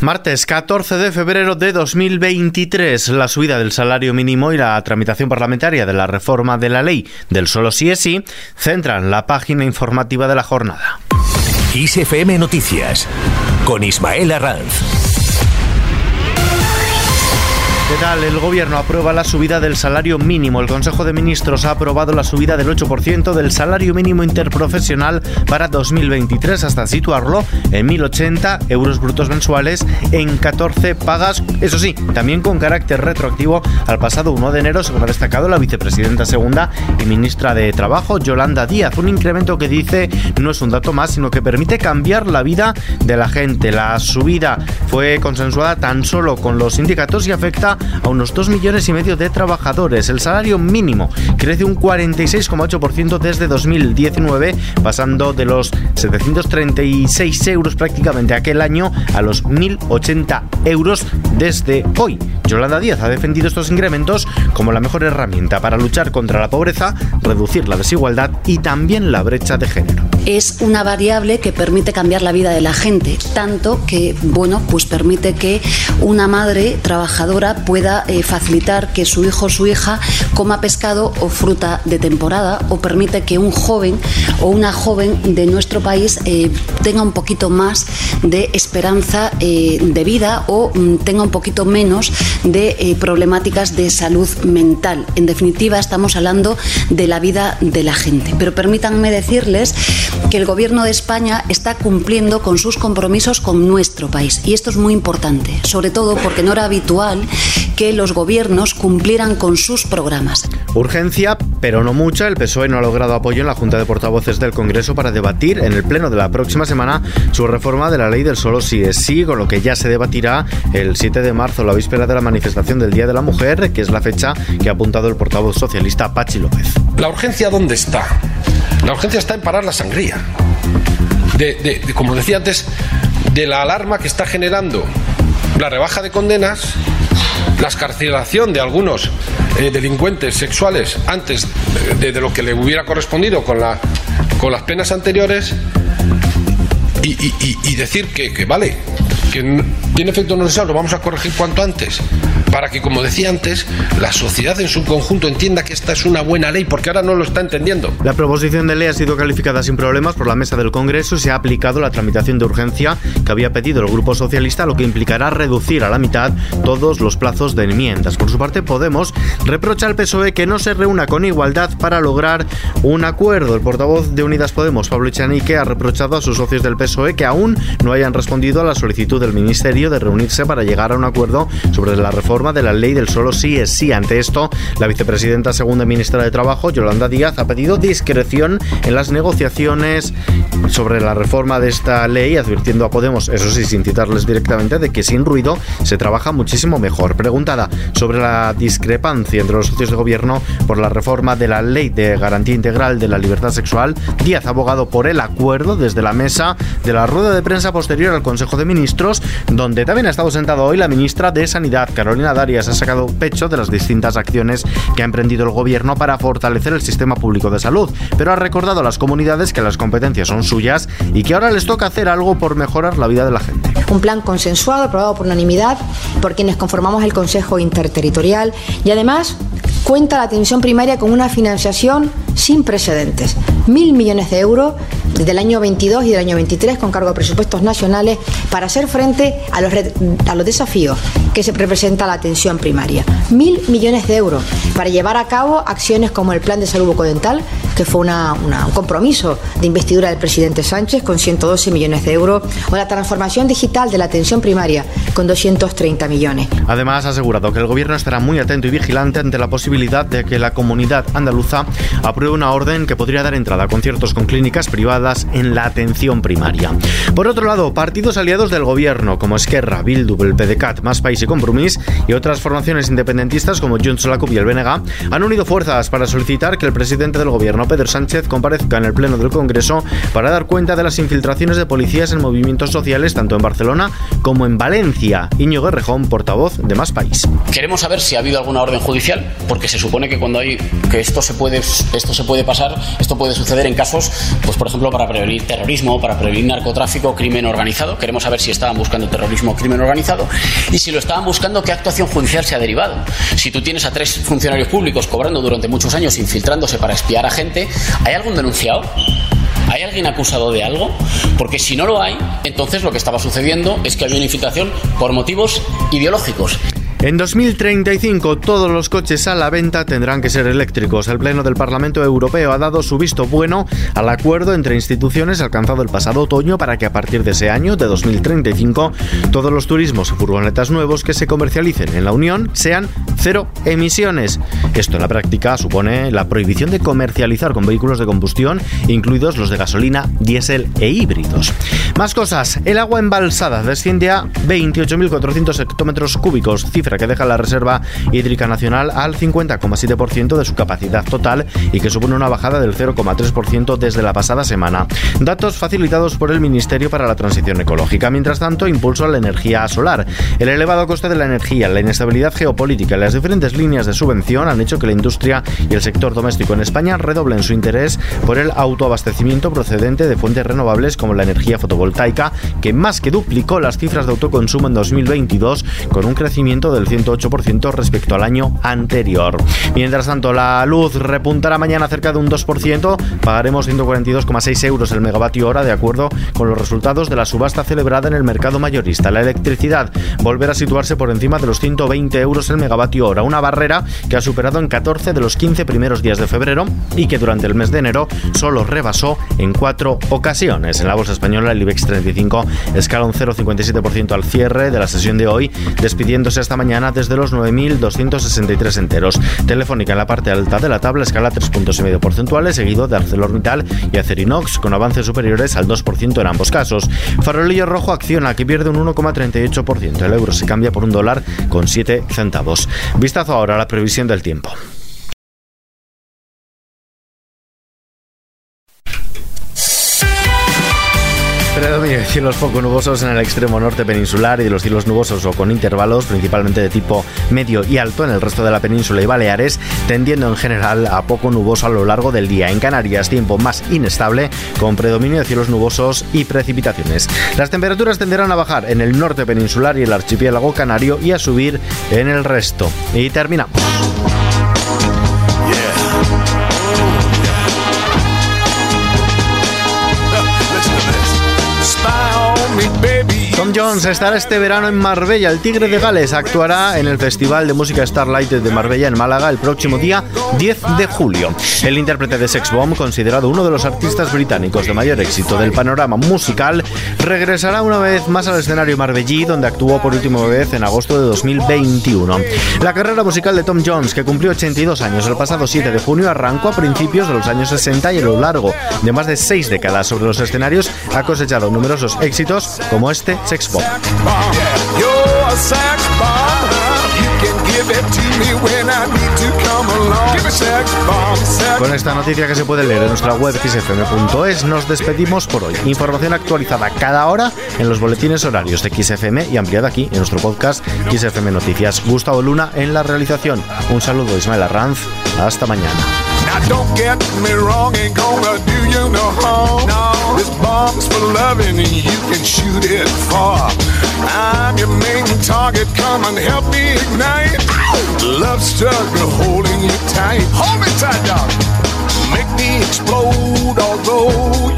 Martes 14 de febrero de 2023, la subida del salario mínimo y la tramitación parlamentaria de la reforma de la ley del solo sí es sí centran la página informativa de la jornada. ISFM Noticias con Ismael Arranz. ¿Qué tal? El Gobierno aprueba la subida del salario mínimo. El Consejo de Ministros ha aprobado la subida del 8% del salario mínimo interprofesional para 2023 hasta situarlo en 1.080 euros brutos mensuales en 14 pagas. Eso sí, también con carácter retroactivo al pasado 1 de enero, según ha destacado la vicepresidenta segunda y ministra de Trabajo, Yolanda Díaz. Un incremento que dice no es un dato más, sino que permite cambiar la vida de la gente. La subida fue consensuada tan solo con los sindicatos y afecta a unos 2 millones y medio de trabajadores. El salario mínimo crece un 46,8% desde 2019, pasando de los 736 euros prácticamente aquel año a los 1.080 euros desde hoy. Yolanda Díaz ha defendido estos incrementos como la mejor herramienta para luchar contra la pobreza, reducir la desigualdad y también la brecha de género. Es una variable que permite cambiar la vida de la gente, tanto que, bueno, pues permite que una madre trabajadora pueda eh, facilitar que su hijo o su hija coma pescado o fruta de temporada o permite que un joven o una joven de nuestro país eh, tenga un poquito más de esperanza eh, de vida o mm, tenga un poquito menos de problemáticas de salud mental. En definitiva, estamos hablando de la vida de la gente. Pero permítanme decirles que el Gobierno de España está cumpliendo con sus compromisos con nuestro país. Y esto es muy importante, sobre todo porque no era habitual que los gobiernos cumplieran con sus programas. Urgencia, pero no mucha. El PSOE no ha logrado apoyo en la Junta de Portavoces del Congreso para debatir en el Pleno de la próxima semana su reforma de la ley del solo sí es sí, con lo que ya se debatirá el 7 de marzo, la víspera de la manifestación del Día de la Mujer, que es la fecha que ha apuntado el portavoz socialista Pachi López. ¿La urgencia dónde está? La urgencia está en parar la sangría. De, como decía antes, de la alarma que está generando la rebaja de condenas, la escarcelación de algunos eh, delincuentes sexuales antes de, lo que le hubiera correspondido con, la, con las penas anteriores y, decir que, que, vale, que tiene efecto necesario, lo vamos a corregir cuanto antes, para que, como decía antes, la sociedad en su conjunto entienda que esta es una buena ley, porque ahora no lo está entendiendo. La proposición de ley ha sido calificada sin problemas por la mesa del Congreso y se ha aplicado la tramitación de urgencia que había pedido el Grupo Socialista, lo que implicará reducir a la mitad todos los plazos de enmiendas. Por su parte, Podemos reprocha al PSOE que no se reúna con igualdad para lograr un acuerdo. El portavoz de Unidas Podemos, Pablo Echanique, ha reprochado a sus socios del PSOE que aún no hayan respondido a la solicitud del Ministerio de reunirse para llegar a un acuerdo sobre la reforma de la ley del solo sí es sí. Ante esto, la vicepresidenta segunda ministra de Trabajo, Yolanda Díaz, ha pedido discreción en las negociaciones sobre la reforma de esta ley, advirtiendo a Podemos, eso sí, sin citarles directamente, de que sin ruido se trabaja muchísimo mejor. Preguntada sobre la discrepancia entre los socios de gobierno por la reforma de la ley de garantía integral de la libertad sexual, Díaz ha abogado por el acuerdo desde la mesa de la rueda de prensa posterior al Consejo de Ministros, donde también ha estado sentado hoy la ministra de Sanidad, Carolina Darias, ha sacado pecho de las distintas acciones que ha emprendido el gobierno para fortalecer el sistema público de salud, pero ha recordado a las comunidades que las competencias son suyas y que ahora les toca hacer algo por mejorar la vida de la gente. Un plan consensuado, aprobado por unanimidad por quienes conformamos el Consejo Interterritorial y además cuenta la atención primaria con una financiación sin precedentes. Mil millones de euros desde el año 22 y del año 23 con cargo a presupuestos nacionales para hacer frente a los, a los desafíos que se representa la atención primaria. Mil millones de euros para llevar a cabo acciones como el Plan de Salud Bucodental, que fue una, un compromiso de investidura del presidente Sánchez con 112 millones de euros, o la transformación digital de la atención primaria con 230 millones. Además, ha asegurado que el Gobierno estará muy atento y vigilante ante la posibilidad de que la comunidad andaluza apruebe una orden que podría dar entrada a conciertos con clínicas privadas en la atención primaria. Por otro lado, partidos aliados del Gobierno como Esquerra, Bildu, el PDCAT, Más País y Compromís y otras formaciones independentistas como Junts, la CUP y el BNG han unido fuerzas para solicitar que el presidente del Gobierno, Pedro Sánchez, comparezca en el Pleno del Congreso para dar cuenta de las infiltraciones de policías en movimientos sociales tanto en Barcelona como en Valencia. Iñigo Guerrejón, portavoz de Más País. Queremos saber si ha habido alguna orden judicial, porque se supone que cuando hay que esto se puede esto se puede pasar, esto puede suceder en casos, pues por ejemplo, para prevenir terrorismo, para prevenir narcotráfico, crimen organizado. Queremos saber si estaban buscando terrorismo o crimen organizado y si lo estaban buscando, qué actuación judicial se ha derivado. Si tú tienes a tres funcionarios públicos cobrando durante muchos años, infiltrándose para espiar a gente, ¿hay algún denunciado? ¿Hay alguien acusado de algo? Porque si no lo hay, entonces lo que estaba sucediendo es que había una infiltración por motivos ideológicos. En 2035 todos los coches a la venta tendrán que ser eléctricos. El Pleno del Parlamento Europeo ha dado su visto bueno al acuerdo entre instituciones alcanzado el pasado otoño para que a partir de ese año, de 2035, todos los turismos y furgonetas nuevos que se comercialicen en la Unión sean cero emisiones. Esto en la práctica supone la prohibición de comercializar con vehículos de combustión, incluidos los de gasolina, diésel e híbridos. Más cosas. El agua embalsada desciende a 28.400 hectómetros cúbicos, cifra que deja la Reserva Hídrica Nacional al 50,7% de su capacidad total y que supone una bajada del 0,3% desde la pasada semana. Datos facilitados por el Ministerio para la Transición Ecológica. Mientras tanto, impulso a la energía solar. El elevado coste de la energía, la inestabilidad geopolítica y las diferentes líneas de subvención han hecho que la industria y el sector doméstico en España redoblen su interés por el autoabastecimiento procedente de fuentes renovables como la energía fotovoltaica, que más que duplicó las cifras de autoconsumo en 2022 con un crecimiento del 108% respecto al año anterior. Mientras tanto, la luz repuntará mañana cerca de un 2%, pagaremos 142,6 euros el megavatio hora de acuerdo con los resultados de la subasta celebrada en el mercado mayorista. La electricidad volverá a situarse por encima de los 120 euros el megavatio hora, una barrera que ha superado en 14 de los 15 primeros días de febrero y que durante el mes de enero solo rebasó en cuatro ocasiones. En la bolsa española el IBEX 35 escala un 0,57% al cierre de la sesión de hoy, despidiéndose hasta mañana desde los 9.263 enteros. Telefónica en la parte alta de la tabla escala 3.5 porcentuales, seguido de ArcelorMittal y Acerinox, con avances superiores al 2% en ambos casos. Farolillo Rojo acciona, que pierde un 1,38%. El euro se cambia por un dólar con 7 centavos. Vistazo ahora a la previsión del tiempo. Predominio de cielos poco nubosos en el extremo norte peninsular y de los cielos nubosos o con intervalos, principalmente de tipo medio y alto en el resto de la península y Baleares, tendiendo en general a poco nuboso a lo largo del día. En Canarias, tiempo más inestable, con predominio de cielos nubosos y precipitaciones. Las temperaturas tenderán a bajar en el norte peninsular y el archipiélago canario y a subir en el resto. Y terminamos. Tom Jones estará este verano en Marbella. El Tigre de Gales actuará en el Festival de Música Starlight de Marbella en Málaga el próximo día 10 de julio. El intérprete de Sex Bomb, considerado uno de los artistas británicos de mayor éxito del panorama musical, regresará una vez más al escenario marbellí, donde actuó por última vez en agosto de 2021. La carrera musical de Tom Jones, que cumplió 82 años el pasado 7 de junio, arrancó a principios de los años 60 y a lo largo de más de seis décadas sobre los escenarios ha cosechado numerosos éxitos como este Sex Bomb. Con esta noticia que se puede leer en nuestra web xfm.es nos despedimos por hoy. Información actualizada cada hora en los boletines horarios de XFM y ampliada aquí en nuestro podcast XFM Noticias. Gustavo Luna en la realización. Un saludo Ismael Arranz. Hasta mañana. Now don't get me wrong, ain't gonna do you no harm. No. This bomb's for loving and you can shoot it far. I'm your main target, come and help me ignite. Love struggle holding you tight. Hold me tight, dog. Make me explode, although